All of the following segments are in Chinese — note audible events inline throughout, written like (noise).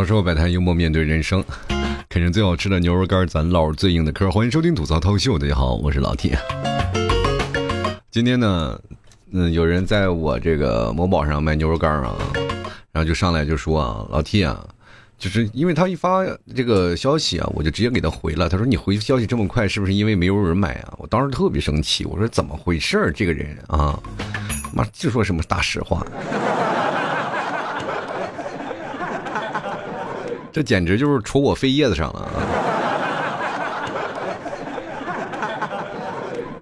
槽社会百态，幽默面对人生，啃着最好吃的牛肉干，咱唠最硬的嗑。欢迎收听吐槽涛秀，大家好，我是老铁。今天呢，嗯，有人在我这个某宝上卖牛肉干啊，然后就上来就说啊，老 T 啊，就是因为他一发这个消息啊，我就直接给他回了。他说你回消息这么快，是不是因为没有人买啊？我当时特别生气，我说怎么回事儿？这个人啊，妈就说什么大实话。这简直就是戳我肺叶子上了啊！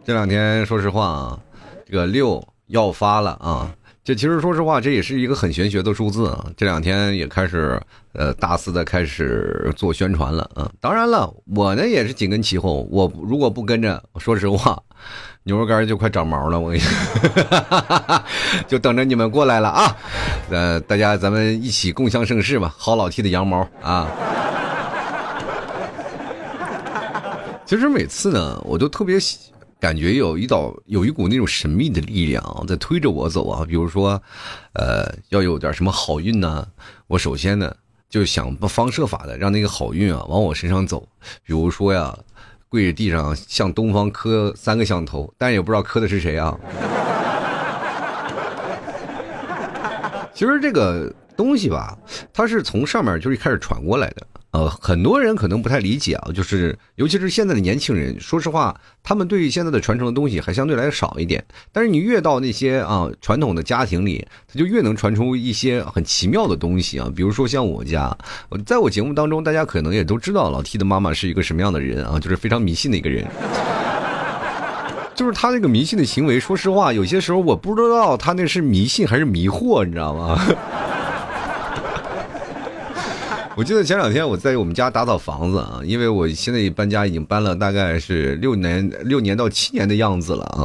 这两天说实话啊，这个六要发了啊，这其实说实话，这也是一个很玄学的数字啊。这两天也开始呃大肆的开始做宣传了啊。当然了，我呢也是紧跟其后，我如果不跟着，说实话。牛肉干就快长毛了，我跟你说，(laughs) 就等着你们过来了啊！呃，大家咱们一起共享盛世吧，薅老 T 的羊毛啊！其实每次呢，我都特别感觉有一道有一股那种神秘的力量在推着我走啊。比如说，呃，要有点什么好运呢，我首先呢就想方设法的让那个好运啊往我身上走。比如说呀。跪在地上向东方磕三个响头，但也不知道磕的是谁啊。(laughs) 其实这个东西吧，它是从上面就是一开始传过来的。呃，很多人可能不太理解啊，就是尤其是现在的年轻人，说实话，他们对现在的传承的东西还相对来少一点。但是你越到那些啊传统的家庭里，他就越能传出一些很奇妙的东西啊。比如说像我家，在我节目当中，大家可能也都知道老 T 的妈妈是一个什么样的人啊，就是非常迷信的一个人。(laughs) 就是他那个迷信的行为，说实话，有些时候我不知道他那是迷信还是迷惑，你知道吗？我记得前两天我在我们家打扫房子啊，因为我现在搬家已经搬了大概是六年六年到七年的样子了啊，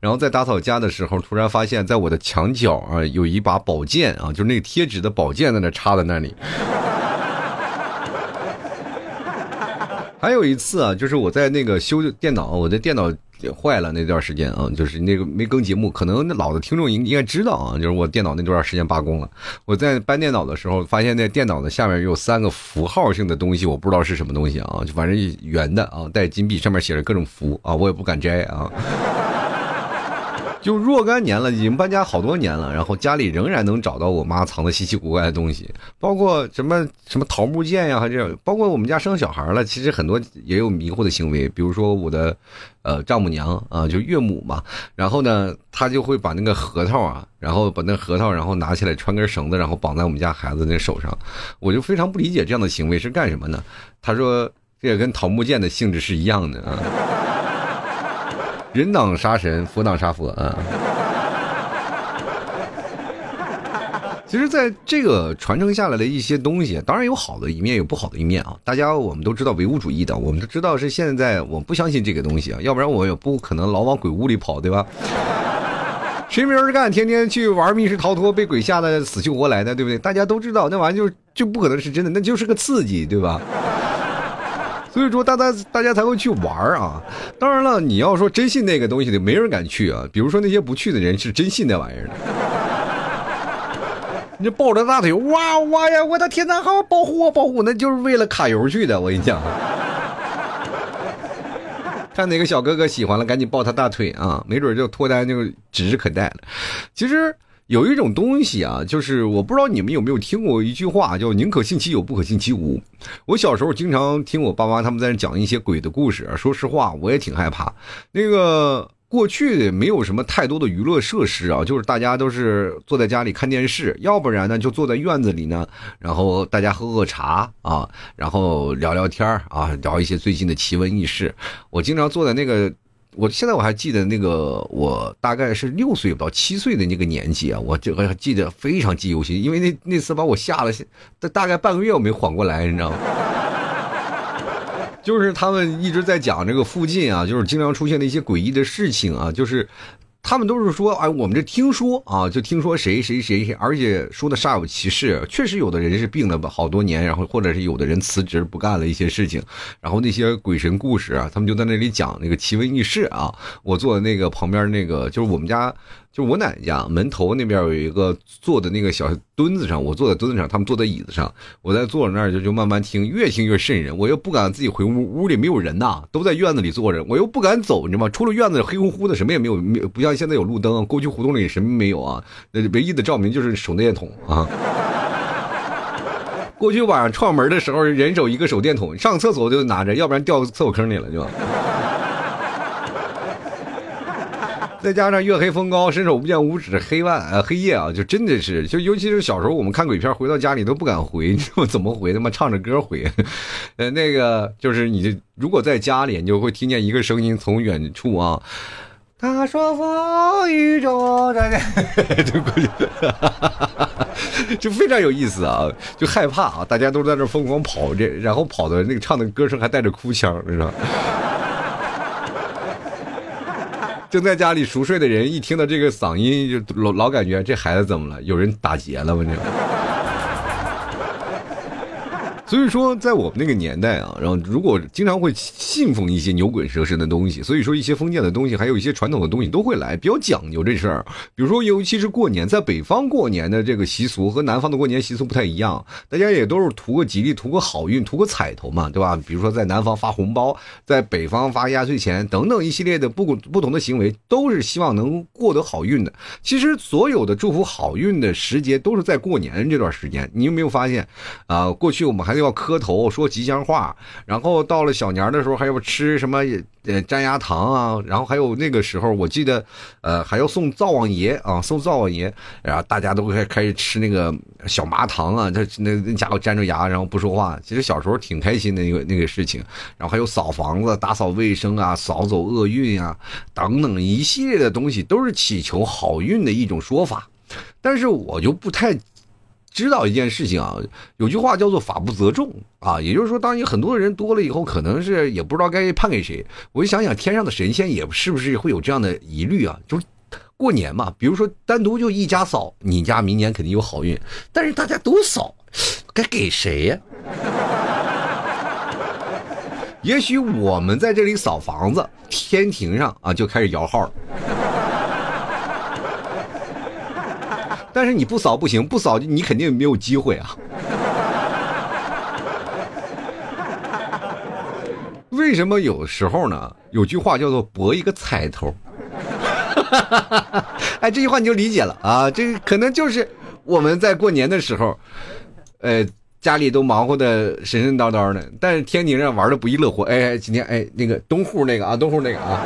然后在打扫家的时候，突然发现在我的墙角啊有一把宝剑啊，就是那个贴纸的宝剑在那插在那里。还有一次啊，就是我在那个修电脑，我的电脑。坏了那段时间啊，就是那个没更节目，可能那老的听众应应该知道啊，就是我电脑那段时间罢工了。我在搬电脑的时候，发现那电脑的下面有三个符号性的东西，我不知道是什么东西啊，就反正圆的啊，带金币，上面写着各种符啊，我也不敢摘啊。就若干年了，已经搬家好多年了，然后家里仍然能找到我妈藏的稀奇古怪的东西，包括什么什么桃木剑呀，还是包括我们家生小孩了，其实很多也有迷惑的行为，比如说我的呃丈母娘啊，就岳母嘛，然后呢，她就会把那个核桃啊，然后把那核桃，然后拿起来穿根绳子，然后绑在我们家孩子那手上，我就非常不理解这样的行为是干什么呢？她说这也跟桃木剑的性质是一样的啊。人挡杀神，佛挡杀佛啊！(laughs) 其实，在这个传承下来的一些东西，当然有好的一面，有不好的一面啊。大家我们都知道唯物主义的，我们都知道是现在我不相信这个东西啊，要不然我也不可能老往鬼屋里跑，对吧？(laughs) 谁没事干，天天去玩密室逃脱，被鬼吓得死去活来的，对不对？大家都知道那玩意就就不可能是真的，那就是个刺激，对吧？所以说，大家大家才会去玩啊。当然了，你要说真信那个东西的，没人敢去啊。比如说那些不去的人，是真信那玩意儿的。(laughs) 你抱着大腿，哇哇呀！我的天呐，好保护我，保护！那就是为了卡油去的。我跟你讲，(laughs) 看哪个小哥哥喜欢了，赶紧抱他大腿啊，没准就脱单就指日可待了。其实。有一种东西啊，就是我不知道你们有没有听过一句话，叫“宁可信其有，不可信其无”。我小时候经常听我爸妈他们在那讲一些鬼的故事，说实话，我也挺害怕。那个过去没有什么太多的娱乐设施啊，就是大家都是坐在家里看电视，要不然呢就坐在院子里呢，然后大家喝喝茶啊，然后聊聊天啊，聊一些最近的奇闻异事。我经常坐在那个。我现在我还记得那个，我大概是六岁到七岁的那个年纪啊，我这个记得非常记忆犹新，因为那那次把我吓了，大大概半个月我没缓过来，你知道吗？(laughs) 就是他们一直在讲这个附近啊，就是经常出现的一些诡异的事情啊，就是。他们都是说，哎，我们这听说啊，就听说谁谁谁，而且说的煞有其事，确实有的人是病了好多年，然后或者是有的人辞职不干了一些事情，然后那些鬼神故事啊，他们就在那里讲那个奇闻异事啊。我坐的那个旁边那个就是我们家。就我奶奶家门头那边有一个坐的那个小墩子上，我坐在墩子上，他们坐在椅子上，我在坐在那儿就就慢慢听，越听越瘆人。我又不敢自己回屋，屋里没有人呐，都在院子里坐着，我又不敢走，你知道吗？出了院子黑乎乎的，什么也没有，没不像现在有路灯，过去胡同里什么没有啊？那唯一的照明就是手电筒啊。(laughs) 过去晚上串门的时候，人手一个手电筒，上厕所就拿着，要不然掉厕所坑里了就。再加上月黑风高，伸手不见五指，黑暗呃黑夜啊，就真的是，就尤其是小时候我们看鬼片，回到家里都不敢回，你知道怎么回？他妈唱着歌回，呃，那个就是你如果在家里，你就会听见一个声音从远处啊，他说风雨中，(laughs) 就过去，(laughs) 就非常有意思啊，就害怕啊，大家都在那疯狂跑，这然后跑的那个唱的歌声还带着哭腔，你知道。正在家里熟睡的人，一听到这个嗓音，就老老感觉这孩子怎么了？有人打劫了吗？这。所以说，在我们那个年代啊，然后如果经常会信奉一些牛鬼蛇神的东西，所以说一些封建的东西，还有一些传统的东西都会来，比较讲究这事儿。比如说，尤其是过年，在北方过年的这个习俗和南方的过年习俗不太一样，大家也都是图个吉利、图个好运、图个彩头嘛，对吧？比如说在南方发红包，在北方发压岁钱等等一系列的不不同的行为，都是希望能过得好运的。其实所有的祝福好运的时节都是在过年这段时间。你有没有发现啊？过去我们还要磕头说吉祥话，然后到了小年的时候还要吃什么呃粘牙糖啊，然后还有那个时候我记得，呃还要送灶王爷啊，送灶王爷，然后大家都开开始吃那个小麻糖啊，他那那家伙粘着牙然后不说话，其实小时候挺开心的那个那个事情，然后还有扫房子、打扫卫生啊、扫走厄运啊等等一系列的东西，都是祈求好运的一种说法，但是我就不太。知道一件事情啊，有句话叫做“法不责众”啊，也就是说，当你很多的人多了以后，可能是也不知道该判给谁。我就想想，天上的神仙也是不是会有这样的疑虑啊？就是过年嘛，比如说单独就一家扫，你家明年肯定有好运，但是大家都扫，该给谁呀？(laughs) 也许我们在这里扫房子，天庭上啊就开始摇号了。但是你不扫不行，不扫你肯定没有机会啊！为什么有时候呢？有句话叫做“博一个彩头”，(laughs) 哎，这句话你就理解了啊！这可能就是我们在过年的时候，呃，家里都忙活的神神叨叨的，但是天庭上玩的不亦乐乎。哎，今天哎，那个东户那个啊，东户那个啊，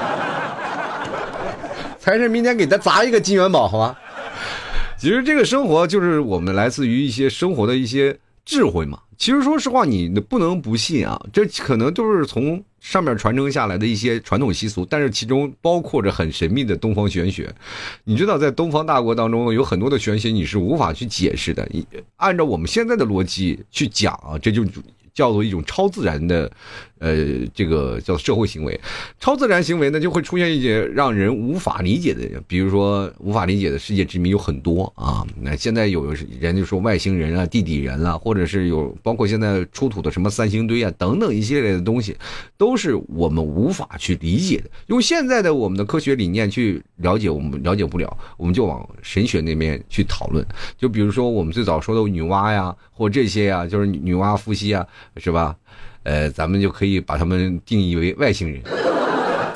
(laughs) 财神明天给他砸一个金元宝，好吧？其实这个生活就是我们来自于一些生活的一些智慧嘛。其实说实话，你不能不信啊，这可能都是从上面传承下来的一些传统习俗，但是其中包括着很神秘的东方玄学。你知道，在东方大国当中，有很多的玄学你是无法去解释的。你按照我们现在的逻辑去讲啊，这就叫做一种超自然的。呃，这个叫社会行为，超自然行为呢，就会出现一些让人无法理解的，比如说无法理解的世界之谜有很多啊。那现在有人就说外星人啊、地底人啊，或者是有包括现在出土的什么三星堆啊等等一系列的东西，都是我们无法去理解的。用现在的我们的科学理念去了解，我们了解不了，我们就往神学那边去讨论。就比如说我们最早说的女娲呀，或这些呀，就是女娲、伏羲啊，是吧？呃，咱们就可以把他们定义为外星人，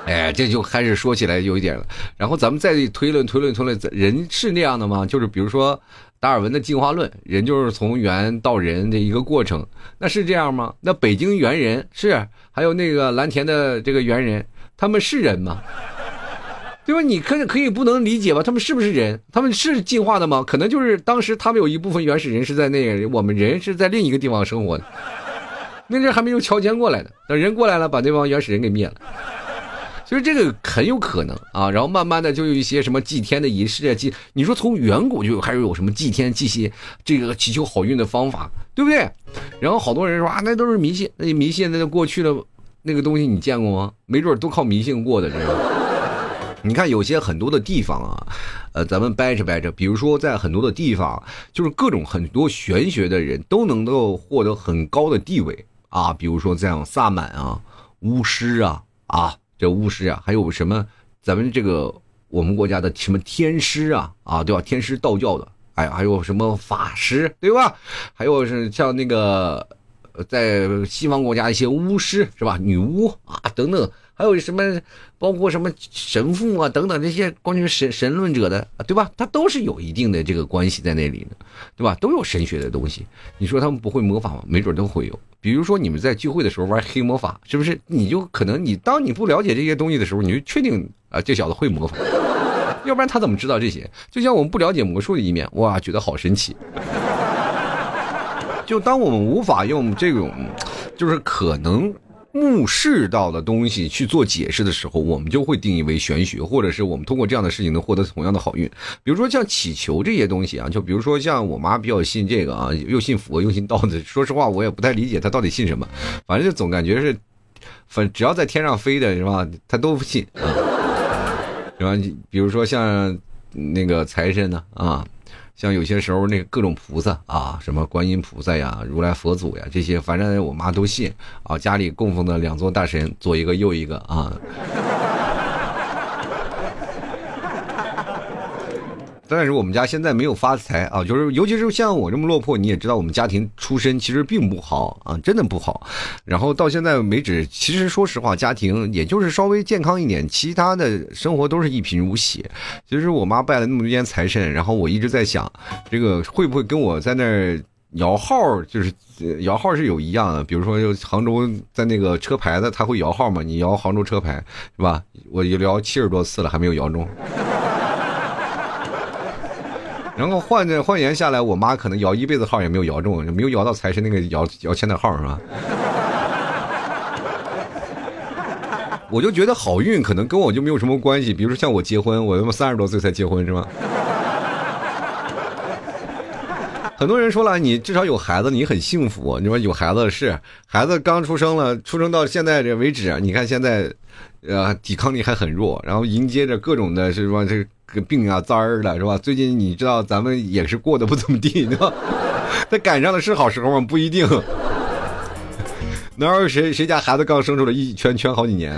哎，这就开始说起来有一点了。然后咱们再推论推论推论，人是那样的吗？就是比如说达尔文的进化论，人就是从猿到人的一个过程，那是这样吗？那北京猿人是，还有那个蓝田的这个猿人，他们是人吗？对吧？你可可以不能理解吧？他们是不是人？他们是进化的吗？可能就是当时他们有一部分原始人是在那个，我们人是在另一个地方生活的。那阵还没有乔迁过来呢，等人过来了，把那帮原始人给灭了。所以这个很有可能啊，然后慢慢的就有一些什么祭天的仪式啊，祭你说从远古就还是有什么祭天祭邪这个祈求好运的方法，对不对？然后好多人说啊，那都是迷信，那些迷信那过去的那个东西你见过吗？没准都靠迷信过的，这个。你看有些很多的地方啊，呃，咱们掰扯掰扯，比如说在很多的地方，就是各种很多玄学的人都能够获得很高的地位啊，比如说像萨满啊、巫师啊啊，这巫师啊，还有什么咱们这个我们国家的什么天师啊啊，对吧？天师道教的，哎，还有什么法师，对吧？还有是像那个在西方国家一些巫师是吧？女巫啊等等。还有什么，包括什么神父啊等等这些关于神神论者的，对吧？他都是有一定的这个关系在那里的，对吧？都有神学的东西。你说他们不会魔法吗？没准都会有。比如说你们在聚会的时候玩黑魔法，是不是？你就可能你当你不了解这些东西的时候，你就确定啊，这小子会魔法。(laughs) 要不然他怎么知道这些？就像我们不了解魔术的一面，哇，觉得好神奇。就当我们无法用这种，就是可能。目视到的东西去做解释的时候，我们就会定义为玄学，或者是我们通过这样的事情能获得同样的好运。比如说像祈求这些东西啊，就比如说像我妈比较信这个啊，又信佛又信道的。说实话，我也不太理解她到底信什么，反正就总感觉是，反只要在天上飞的是吧，她都不信啊。是吧？比如说像那个财神呢啊。像有些时候那各种菩萨啊，什么观音菩萨呀、如来佛祖呀，这些反正我妈都信啊。家里供奉的两座大神，左一个右一个啊。但是我们家现在没有发财啊，就是尤其是像我这么落魄，你也知道我们家庭出身其实并不好啊，真的不好。然后到现在为止，其实说实话，家庭也就是稍微健康一点，其他的生活都是一贫如洗。其实我妈拜了那么多年财神，然后我一直在想，这个会不会跟我在那儿摇号，就是摇号是有一样的。比如说，就杭州在那个车牌的，他会摇号嘛？你摇杭州车牌是吧？我摇七十多次了，还没有摇中。然后换着换言下来，我妈可能摇一辈子号也没有摇中，没有摇到财神那个摇摇签的号是吧？我就觉得好运可能跟我就没有什么关系。比如说像我结婚，我他妈三十多岁才结婚是吧？很多人说了，你至少有孩子，你很幸福。你说有孩子是孩子刚出生了，出生到现在这为止，你看现在，呃，抵抗力还很弱，然后迎接着各种的是说这。个病啊灾儿的是吧？最近你知道咱们也是过得不怎么地，(laughs) 对吧？他赶上的是好时候吗？不一定。哪有谁谁家孩子刚生出来一圈圈好几年？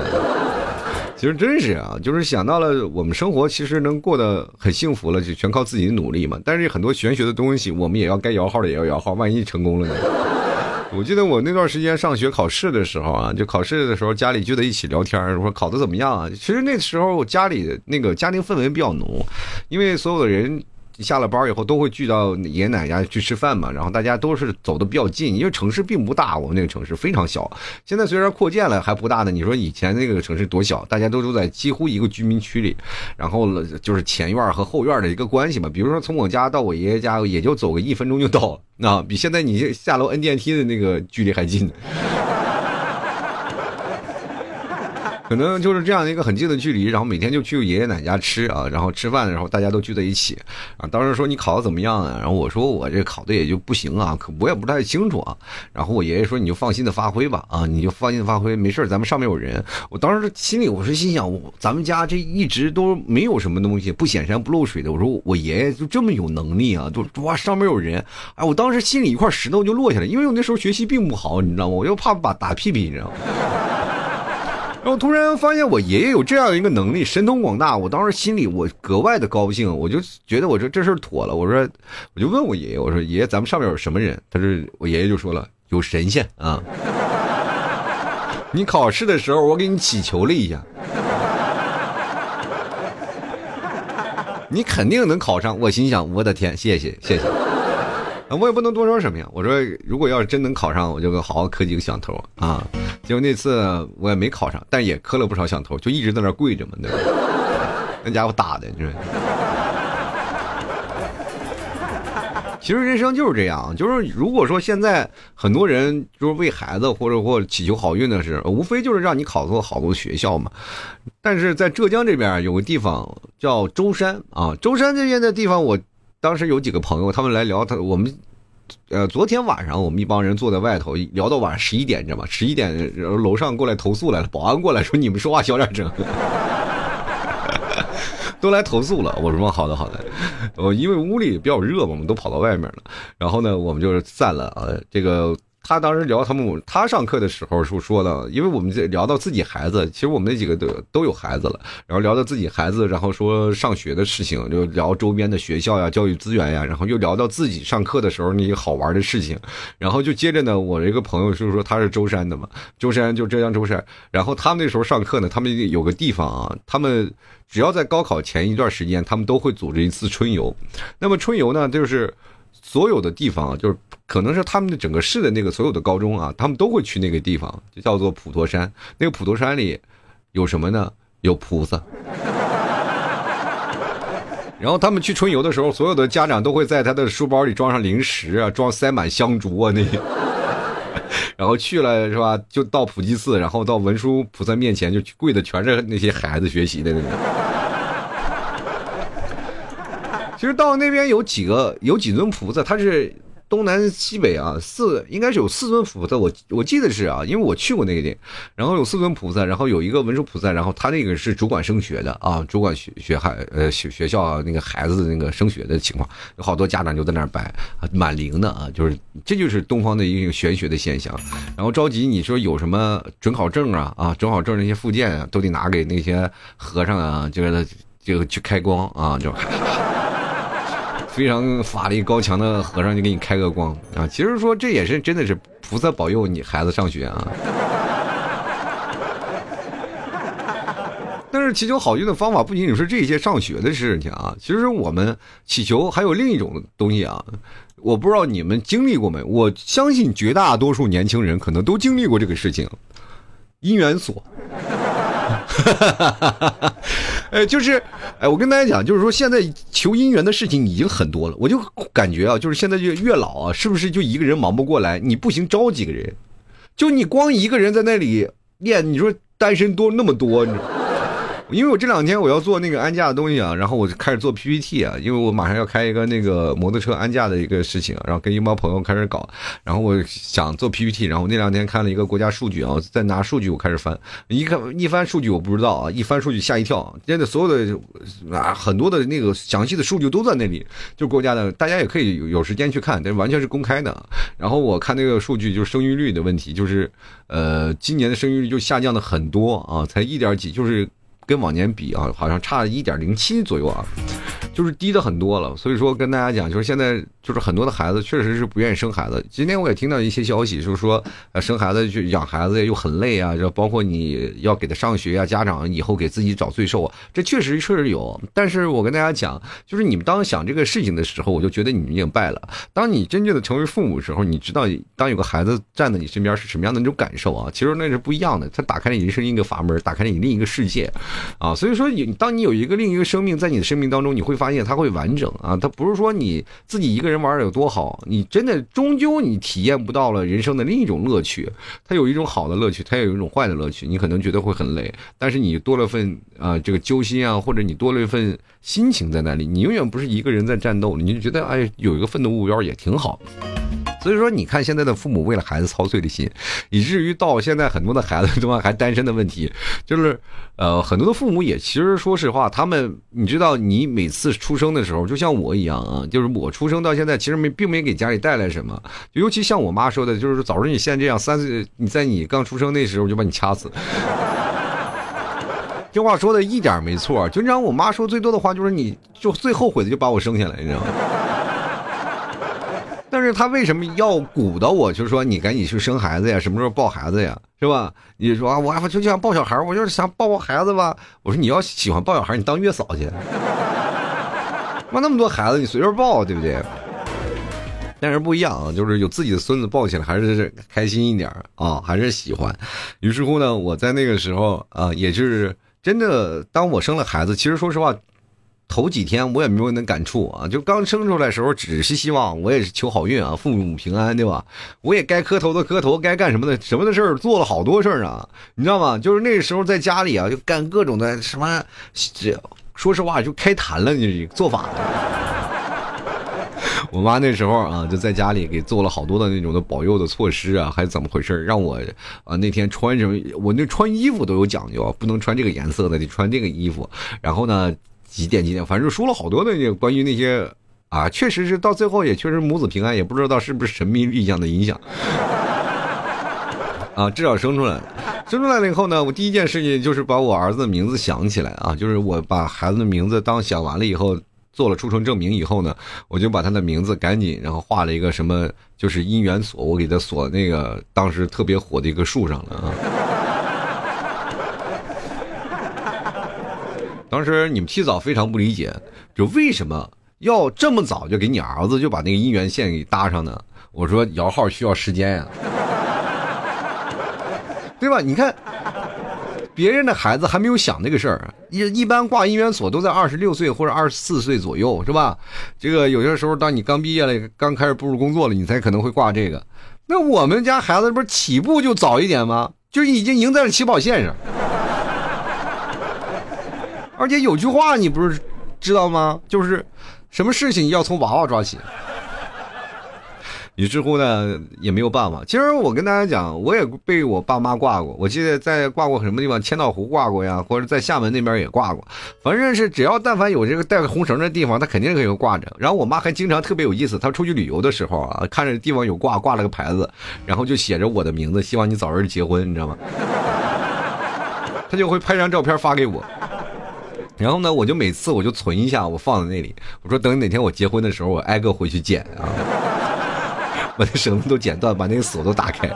其实真是啊，就是想到了我们生活其实能过得很幸福了，就全靠自己的努力嘛。但是很多玄学的东西，我们也要该摇号的也要摇号，万一成功了呢？我记得我那段时间上学考试的时候啊，就考试的时候家里就在一起聊天我说考的怎么样啊？其实那时候家里那个家庭氛围比较浓，因为所有的人。下了班以后都会聚到爷爷奶奶家去吃饭嘛，然后大家都是走的比较近，因为城市并不大，我们那个城市非常小。现在虽然扩建了还不大呢，你说以前那个城市多小，大家都住在几乎一个居民区里，然后就是前院和后院的一个关系嘛。比如说从我家到我爷爷家也就走个一分钟就到，啊，比现在你下楼摁电梯的那个距离还近。可能就是这样的一个很近的距离，然后每天就去爷爷奶奶家吃啊，然后吃饭的时候大家都聚在一起啊。当时说你考的怎么样啊？然后我说我这考的也就不行啊，可我也不太清楚啊。然后我爷爷说你就放心的发挥吧啊，你就放心的发挥，没事咱们上面有人。我当时心里我是心想，咱们家这一直都没有什么东西，不显山不漏水的。我说我爷爷就这么有能力啊，就哇上面有人。哎，我当时心里一块石头就落下来，因为我那时候学习并不好，你知道吗？我又怕把打屁屁，你知道吗？然后突然发现我爷爷有这样一个能力，神通广大。我当时心里我格外的高兴，我就觉得我说这事儿妥了。我说，我就问我爷爷，我说爷爷，咱们上面有什么人？他说，我爷爷就说了，有神仙啊。(laughs) 你考试的时候，我给你祈求了一下，(laughs) 你肯定能考上。我心想，我的天，谢谢谢谢。我也不能多说什么呀。我说，如果要是真能考上，我就好好磕几个响头啊。结果那次我也没考上，但也磕了不少响头，就一直在那跪着嘛，对吧？那家伙打的，就是。其实人生就是这样，就是如果说现在很多人就是为孩子或者或祈求好运的事，无非就是让你考个好的学校嘛。但是在浙江这边有个地方叫舟山啊，舟山这边的地方，我当时有几个朋友，他们来聊，他我们。呃，昨天晚上我们一帮人坐在外头聊到晚上十一点，你知道吗？十一点，楼上过来投诉来了，保安过来说你们说话小点声。(laughs) 都来投诉了。我说好的好的，我因为屋里比较热嘛，我们都跑到外面了。然后呢，我们就是散了啊，这个。他当时聊他们，他上课的时候说说的，因为我们在聊到自己孩子，其实我们那几个都都有孩子了，然后聊到自己孩子，然后说上学的事情，就聊周边的学校呀、教育资源呀，然后又聊到自己上课的时候那些好玩的事情，然后就接着呢，我这个朋友就是说他是舟山的嘛，舟山就浙江舟山，然后他们那时候上课呢，他们有个地方啊，他们只要在高考前一段时间，他们都会组织一次春游，那么春游呢，就是所有的地方就是。可能是他们的整个市的那个所有的高中啊，他们都会去那个地方，就叫做普陀山。那个普陀山里有什么呢？有菩萨。然后他们去春游的时候，所有的家长都会在他的书包里装上零食啊，装塞满香烛啊那些。(laughs) 然后去了是吧？就到普济寺，然后到文殊菩萨面前，就跪的全是那些孩子学习的那个。其实到那边有几个有几尊菩萨，他是。东南西北啊，四应该是有四尊菩萨，我我记得是啊，因为我去过那个地，然后有四尊菩萨，然后有一个文殊菩萨，然后他那个是主管升学的啊，主管学学孩呃学学校那个孩子那个升学的情况，有好多家长就在那儿摆，蛮灵的啊，就是这就是东方的一个玄学的现象，然后着急你说有什么准考证啊啊准考证那些附件啊，都得拿给那些和尚啊，就是这个去开光啊就。非常法力高强的和尚就给你开个光啊！其实说这也是真的是菩萨保佑你孩子上学啊。(laughs) 但是祈求好运的方法不仅仅是这些上学的事情啊，其实我们祈求还有另一种东西啊。我不知道你们经历过没？我相信绝大多数年轻人可能都经历过这个事情，姻缘锁。哈，呃，就是，哎，我跟大家讲，就是说，现在求姻缘的事情已经很多了。我就感觉啊，就是现在就越老啊，是不是就一个人忙不过来？你不行，招几个人，就你光一个人在那里练，你说单身多那么多你。因为我这两天我要做那个安驾的东西啊，然后我就开始做 PPT 啊，因为我马上要开一个那个摩托车安驾的一个事情，然后跟一帮朋友开始搞，然后我想做 PPT，然后那两天看了一个国家数据啊，再拿数据我开始翻，一看一翻数据我不知道啊，一翻数据吓一跳，现在所有的啊很多的那个详细的数据都在那里，就国家的，大家也可以有时间去看，但完全是公开的。然后我看那个数据就是生育率的问题，就是呃今年的生育率就下降的很多啊，才一点几，就是。跟往年比啊，好像差一点零七左右啊，就是低的很多了。所以说跟大家讲，就是现在就是很多的孩子确实是不愿意生孩子。今天我也听到一些消息，就是说呃生孩子去养孩子又很累啊，就包括你要给他上学啊，家长以后给自己找罪受啊，这确实确实有。但是我跟大家讲，就是你们当想这个事情的时候，我就觉得你们已经败了。当你真正的成为父母的时候，你知道当有个孩子站在你身边是什么样的那种感受啊？其实那是不一样的，他打开了你人生一个阀门，打开了你另一个世界。啊，所以说你当你有一个另一个生命在你的生命当中，你会发现他会完整啊，他不是说你自己一个人人玩的有多好，你真的终究你体验不到了人生的另一种乐趣。他有一种好的乐趣，他也有一种坏的乐趣。你可能觉得会很累，但是你多了份啊这个揪心啊，或者你多了一份心情在那里，你永远不是一个人在战斗，你就觉得哎有一个奋斗目标也挺好。所以说，你看现在的父母为了孩子操碎了心，以至于到现在很多的孩子他妈还单身的问题，就是，呃，很多的父母也其实说实话，他们你知道，你每次出生的时候，就像我一样啊，就是我出生到现在，其实没并没给家里带来什么，尤其像我妈说的，就是早知你现在这样，三岁你在你刚出生那时候就把你掐死。这话说的一点没错，就让我妈说最多的话就是你就最后悔的就把我生下来，你知道吗？但是他为什么要鼓捣我？就是说你赶紧去生孩子呀，什么时候抱孩子呀，是吧？你说啊，我就想抱小孩，我就是想抱抱孩子吧。我说你要喜欢抱小孩，你当月嫂去。妈那么多孩子，你随便抱，对不对？但是不一样啊，就是有自己的孙子抱起来还是开心一点啊，还是喜欢。于是乎呢，我在那个时候啊，也就是真的，当我生了孩子，其实说实话。头几天我也没有那感触啊，就刚生出来时候只是希望，我也是求好运啊，父母平安，对吧？我也该磕头的磕头，该干什么的什么的事儿做了好多事儿啊，你知道吗？就是那时候在家里啊，就干各种的什么，这说实话就开坛了，你做法。(laughs) 我妈那时候啊，就在家里给做了好多的那种的保佑的措施啊，还是怎么回事让我啊那天穿什么，我那穿衣服都有讲究，不能穿这个颜色的，得穿这个衣服。然后呢。几点几点，反正说了好多的那个关于那些啊，确实是到最后也确实母子平安，也不知道是不是神秘力量的影响。啊，至少生出来了，生出来了以后呢，我第一件事情就是把我儿子的名字想起来啊，就是我把孩子的名字当想完了以后，做了出生证明以后呢，我就把他的名字赶紧，然后画了一个什么，就是姻缘锁，我给他锁那个当时特别火的一个树上了啊。当时你们起早非常不理解，就为什么要这么早就给你儿子就把那个姻缘线给搭上呢？我说摇号需要时间呀。(laughs) 对吧？你看，别人的孩子还没有想那个事儿，一一般挂姻缘锁都在二十六岁或者二十四岁左右，是吧？这个有些时候，当你刚毕业了，刚开始步入工作了，你才可能会挂这个。那我们家孩子不是起步就早一点吗？就已经赢在了起跑线上。而且有句话你不是知道吗？就是什么事情要从娃娃抓起。于是乎呢，也没有办法。其实我跟大家讲，我也被我爸妈挂过。我记得在挂过什么地方，千岛湖挂过呀，或者在厦门那边也挂过。反正是只要但凡有这个带红绳的地方，他肯定可以挂着。然后我妈还经常特别有意思，她出去旅游的时候啊，看着地方有挂，挂了个牌子，然后就写着我的名字，希望你早日结婚，你知道吗？他就会拍张照片发给我。然后呢，我就每次我就存一下，我放在那里。我说等哪天我结婚的时候，我挨个回去捡啊。(laughs) 把那绳子都剪断，把那个锁都打开，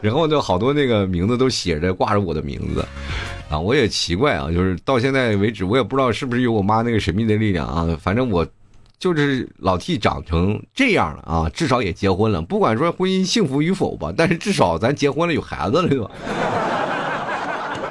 然后就好多那个名字都写着挂着我的名字，啊，我也奇怪啊，就是到现在为止，我也不知道是不是有我妈那个神秘的力量啊，反正我就是老替长成这样了啊，至少也结婚了，不管说婚姻幸福与否吧，但是至少咱结婚了，有孩子了，对吧？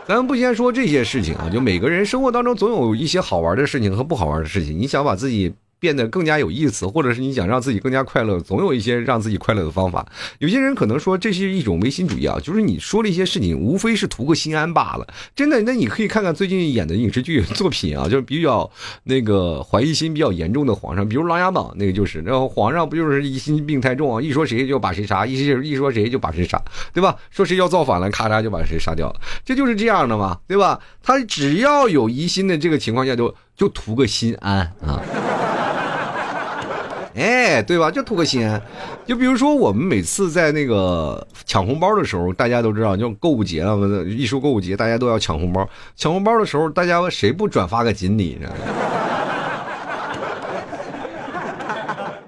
咱们不先说这些事情啊，就每个人生活当中总有一些好玩的事情和不好玩的事情，你想把自己。变得更加有意思，或者是你想让自己更加快乐，总有一些让自己快乐的方法。有些人可能说这是一种唯心主义啊，就是你说了一些事情，无非是图个心安罢了。真的，那你可以看看最近演的影视剧作品啊，就是比较那个怀疑心比较严重的皇上，比如《琅琊榜》那个就是，然后皇上不就是疑心病太重啊，一说谁就把谁杀，一一说谁就把谁杀，对吧？说谁要造反了，咔嚓就把谁杀掉了，这就是这样的嘛，对吧？他只要有疑心的这个情况下，就就图个心安啊。哎，对吧？就图个心安。就比如说，我们每次在那个抢红包的时候，大家都知道，就购物节了嘛。一说购物节，大家都要抢红包。抢红包的时候，大家谁不转发个锦鲤呢？(laughs)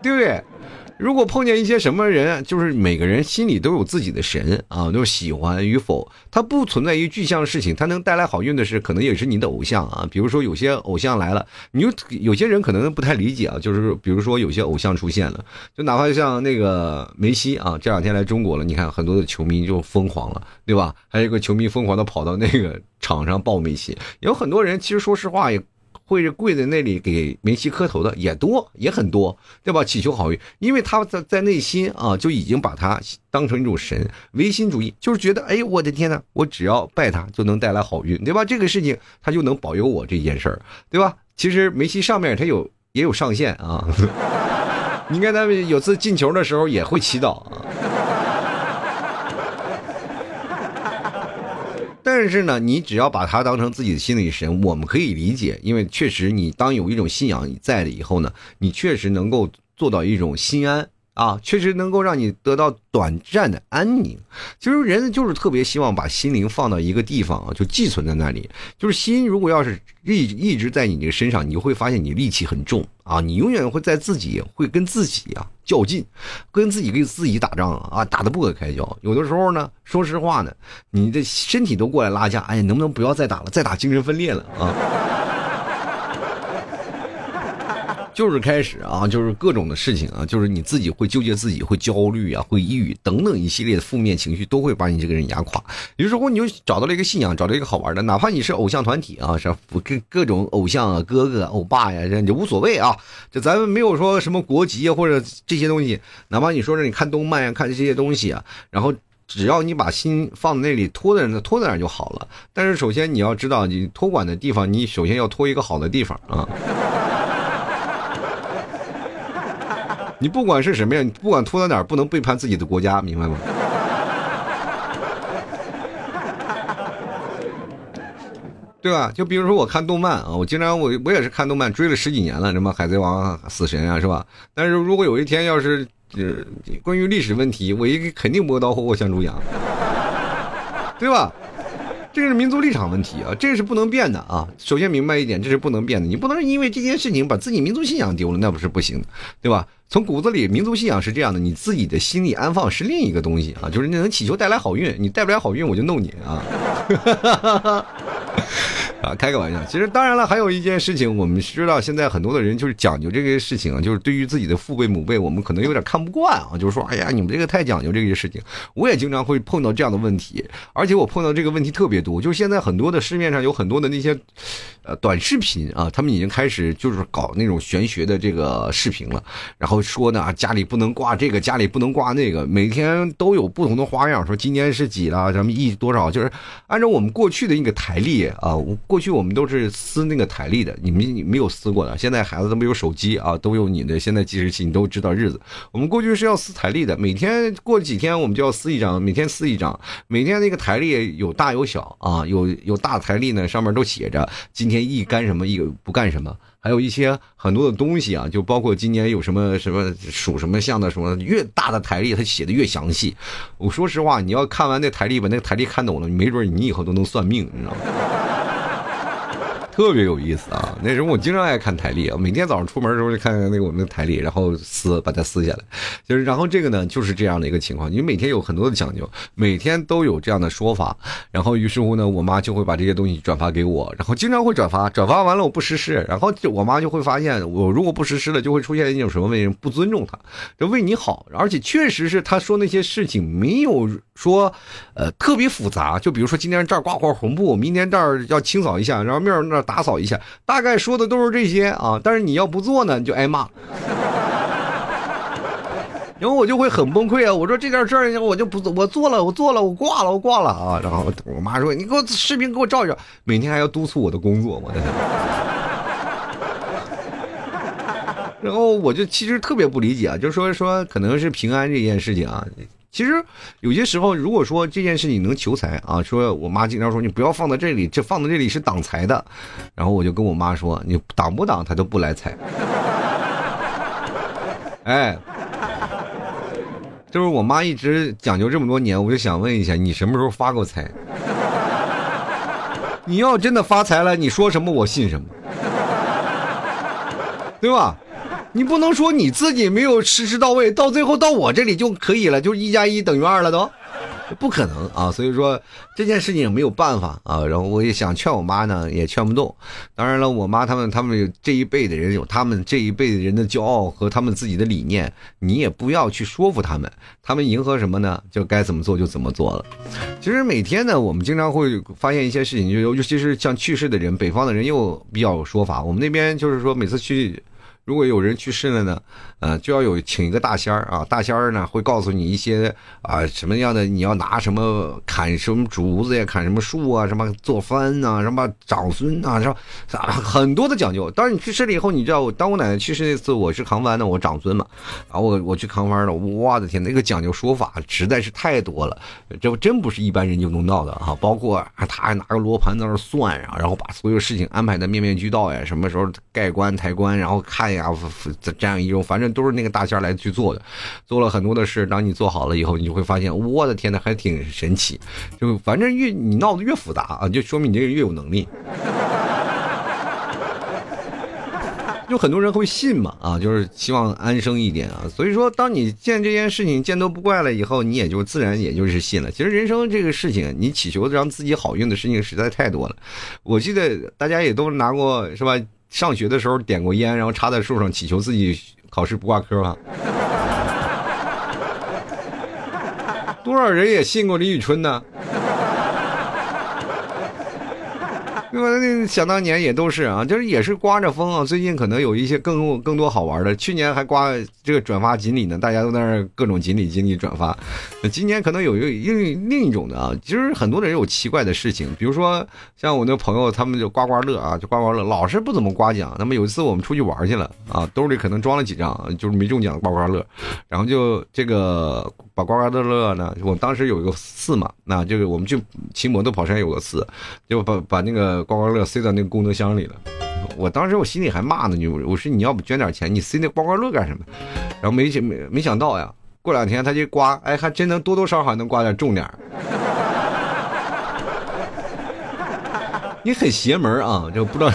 对不对？如果碰见一些什么人，就是每个人心里都有自己的神啊，都喜欢与否，它不存在于具象事情，它能带来好运的是，可能也是你的偶像啊。比如说有些偶像来了，你就有些人可能不太理解啊，就是比如说有些偶像出现了，就哪怕像那个梅西啊，这两天来中国了，你看很多的球迷就疯狂了，对吧？还有一个球迷疯狂的跑到那个场上抱梅西，有很多人其实说实话也。会是跪在那里给梅西磕头的也多，也很多，对吧？祈求好运，因为他在在内心啊就已经把他当成一种神，唯心主义，就是觉得，哎，我的天呐，我只要拜他就能带来好运，对吧？这个事情他就能保佑我这件事儿，对吧？其实梅西上面他有也有上限啊，(laughs) 你看他们有次进球的时候也会祈祷啊。但是呢，你只要把他当成自己的心理神，我们可以理解，因为确实你当有一种信仰在了以后呢，你确实能够做到一种心安。啊，确实能够让你得到短暂的安宁。其实人就是特别希望把心灵放到一个地方啊，就寄存在那里。就是心如果要是一一直在你这个身上，你会发现你力气很重啊，你永远会在自己会跟自己啊较劲，跟自己跟自己打仗啊，打得不可开交。有的时候呢，说实话呢，你的身体都过来拉架，哎，能不能不要再打了？再打精神分裂了啊。就是开始啊，就是各种的事情啊，就是你自己会纠结自己，会焦虑啊，会抑郁等等一系列的负面情绪，都会把你这个人压垮。于是乎你就找到了一个信仰，找到一个好玩的，哪怕你是偶像团体啊，是各各种偶像啊，哥哥、欧巴呀，这就无所谓啊。就咱们没有说什么国籍啊，或者这些东西，哪怕你说是你看动漫呀，看这些东西啊，然后只要你把心放在那里，托在那，托在那就好了。但是首先你要知道，你托管的地方，你首先要托一个好的地方啊。你不管是什么样，你不管拖到哪儿，不能背叛自己的国家，明白吗？对吧？就比如说我看动漫啊，我经常我我也是看动漫追了十几年了，什么海贼王、死神啊，是吧？但是如果有一天要是呃关于历史问题，我一肯定磨刀霍霍向猪羊，对吧？这是民族立场问题啊，这是不能变的啊！首先明白一点，这是不能变的，你不能因为这件事情把自己民族信仰丢了，那不是不行，对吧？从骨子里，民族信仰是这样的，你自己的心里安放是另一个东西啊，就是你能祈求带来好运，你带不来好运，我就弄你啊！(laughs) 啊，开个玩笑。其实当然了，还有一件事情，我们知道现在很多的人就是讲究这个事情啊，就是对于自己的父辈母辈，我们可能有点看不惯啊，就是说，哎呀，你们这个太讲究这些事情。我也经常会碰到这样的问题，而且我碰到这个问题特别多。就是现在很多的市面上有很多的那些，呃，短视频啊，他们已经开始就是搞那种玄学的这个视频了，然后说呢，家里不能挂这个，家里不能挂那个，每天都有不同的花样，说今年是几了，咱们一多少，就是按照我们过去的那个台历啊。过去我们都是撕那个台历的，你们没有撕过的。现在孩子都没有手机啊，都有你的现在计时器，你都知道日子。我们过去是要撕台历的，每天过几天我们就要撕一张，每天撕一张。每天那个台历有大有小啊，有有大台历呢，上面都写着今天一干什么，一不干什么。还有一些很多的东西啊，就包括今年有什么什么属什么像的什么，越大的台历它写的越详细。我说实话，你要看完那台历，把那个台历看懂了，没准你以后都能算命，你知道吗？特别有意思啊！那时候我经常爱看台历啊，每天早上出门的时候就看看那个我们的台历，然后撕把它撕下来。就是然后这个呢，就是这样的一个情况。你每天有很多的讲究，每天都有这样的说法。然后于是乎呢，我妈就会把这些东西转发给我，然后经常会转发，转发完了我不实施，然后我妈就会发现我如果不实施了，就会出现一种什么问题？不尊重她，就为你好，而且确实是她说那些事情没有说呃特别复杂。就比如说今天这儿挂块红布，明天这儿要清扫一下，然后面儿那。打扫一下，大概说的都是这些啊。但是你要不做呢，你就挨骂。然后我就会很崩溃啊！我说这点事儿，我就不做，我做了，我做了，我挂了，我挂了啊！然后我妈说：“你给我视频给我照一照。”每天还要督促我的工作，我的！然后我就其实特别不理解啊，就说说可能是平安这件事情啊。其实有些时候，如果说这件事情能求财啊，说我妈经常说你不要放在这里，这放在这里是挡财的。然后我就跟我妈说，你挡不挡，他都不来财。(laughs) 哎，就是我妈一直讲究这么多年，我就想问一下，你什么时候发过财？(laughs) 你要真的发财了，你说什么我信什么，对吧？你不能说你自己没有实施到位，到最后到我这里就可以了，就是一加一等于二了都，不可能啊！所以说这件事情也没有办法啊。然后我也想劝我妈呢，也劝不动。当然了，我妈他们他们这一辈的人有他们这一辈的人的骄傲和他们自己的理念，你也不要去说服他们。他们迎合什么呢？就该怎么做就怎么做了。其实每天呢，我们经常会发现一些事情，就尤其是像去世的人，北方的人又比较有说法。我们那边就是说每次去。如果有人去世了呢，嗯，就要有请一个大仙儿啊，大仙儿呢会告诉你一些啊什么样的，你要拿什么砍什么竹子呀，砍什么树啊，什么做饭呐，什么长孙呐，是吧？很多的讲究。当然你去世了以后，你知道我，当我奶奶去世那次，我是扛幡的，我长孙嘛，然后我我去扛幡了，我的天，那个讲究说法实在是太多了，这真不是一般人就能闹的哈。包括他还拿个罗盘在那算啊，然后把所有事情安排的面面俱到呀，什么时候盖棺抬棺，然后看。呀，这样一种，反正都是那个大仙来去做的，做了很多的事。当你做好了以后，你就会发现，我的天呐，还挺神奇。就反正越你闹得越复杂啊，就说明你这个人越有能力。就很多人会信嘛，啊，就是希望安生一点啊。所以说，当你见这件事情见多不怪了以后，你也就自然也就是信了。其实人生这个事情，你祈求让自己好运的事情实在太多了。我记得大家也都拿过是吧？上学的时候点过烟，然后插在树上祈求自己考试不挂科吧？(laughs) 多少人也信过李宇春呢？对吧？那想当年也都是啊，就是也是刮着风啊。最近可能有一些更更多好玩的。去年还刮这个转发锦鲤呢，大家都在那各种锦鲤锦鲤转发。今年可能有一个另另一种的啊。其实很多人有奇怪的事情，比如说像我那朋友，他们就刮刮乐啊，就刮刮乐，老是不怎么刮奖。那么有一次我们出去玩去了啊，兜里可能装了几张，就是没中奖刮刮乐，然后就这个把刮刮乐乐呢，我当时有一个寺嘛，那就是我们去骑摩托跑山有个寺，就把把那个。刮刮乐塞到那个功德箱里了。我当时我心里还骂呢，你我说你要不捐点钱，你塞那刮刮乐干什么？然后没没没想到呀，过两天他就刮，哎，还真能多多少少能刮点重点 (laughs) 你很邪门啊，就不知道。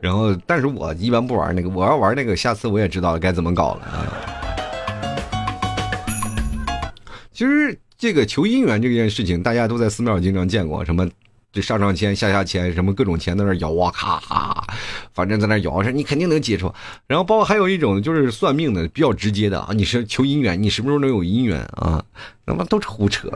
然后，但是我一般不玩那个，我要玩那个，下次我也知道该怎么搞了啊。其实这个求姻缘这件事情，大家都在寺庙经常见过，什么这上上签、下下签，什么各种签在那摇啊，咔咔，反正在那摇着，你肯定能接触。然后包括还有一种就是算命的，比较直接的啊，你是求姻缘，你什么时候能有姻缘啊？那么都是胡扯。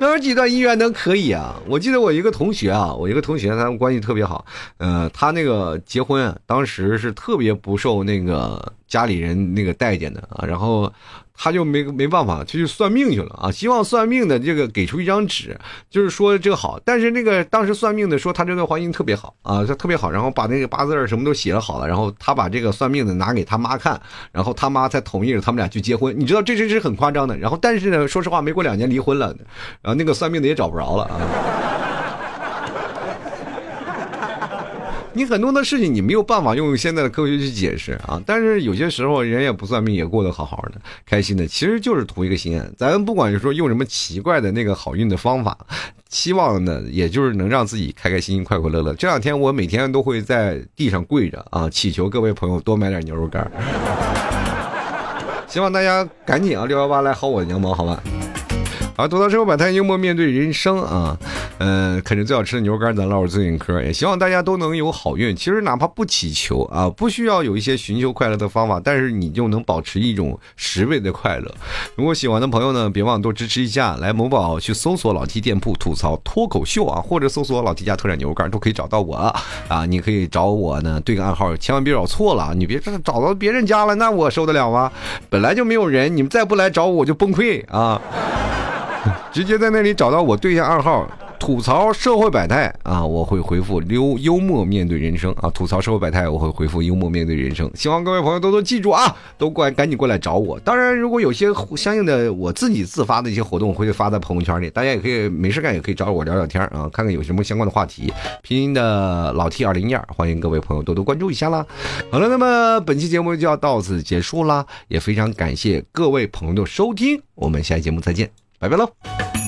哪有几段姻缘能可以啊？我记得我一个同学啊，我一个同学，他们关系特别好。呃，他那个结婚，当时是特别不受那个家里人那个待见的啊。然后他就没没办法，他去算命去了啊。希望算命的这个给出一张纸，就是说这个好。但是那个当时算命的说他这段婚姻特别好啊，他特别好。然后把那个八字什么都写了好了。然后他把这个算命的拿给他妈看，然后他妈才同意了他们俩去结婚。你知道这这是很夸张的。然后但是呢，说实话，没过两年离婚了。然后那个算命的也找不着了啊！你很多的事情你没有办法用现在的科学去解释啊，但是有些时候人也不算命，也过得好好的，开心的，其实就是图一个心安。咱不管是说用什么奇怪的那个好运的方法，希望呢，也就是能让自己开开心心、快快乐乐。这两天我每天都会在地上跪着啊，祈求各位朋友多买点牛肉干，希望大家赶紧啊六幺八来薅我的羊毛，好吧？好，吐槽生活百态，幽默面对人生啊，嗯，啃着最好吃的牛肉干，咱唠着最硬嗑，也希望大家都能有好运。其实哪怕不祈求啊，不需要有一些寻求快乐的方法，但是你就能保持一种十倍的快乐。如果喜欢的朋友呢，别忘多支持一下，来某宝去搜索老 T 店铺吐槽脱口秀啊，或者搜索老 T 家特产牛肉干，都可以找到我啊。你可以找我呢，对个暗号，千万别找错了！你别找到别人家了，那我受得了吗？本来就没有人，你们再不来找我，我就崩溃啊！(laughs) 直接在那里找到我对下暗号，吐槽社会百态啊，我会回复幽幽默面对人生啊，吐槽社会百态，我会回复幽默面对人生。希望各位朋友多多记住啊，都过来赶紧过来找我。当然，如果有些相应的我自己自发的一些活动，会发在朋友圈里，大家也可以没事干也可以找我聊聊天啊，看看有什么相关的话题。拼音的老 T 二零一二，欢迎各位朋友多多关注一下啦。好了，那么本期节目就要到此结束啦，也非常感谢各位朋友的收听，我们下期节目再见。拜拜喽。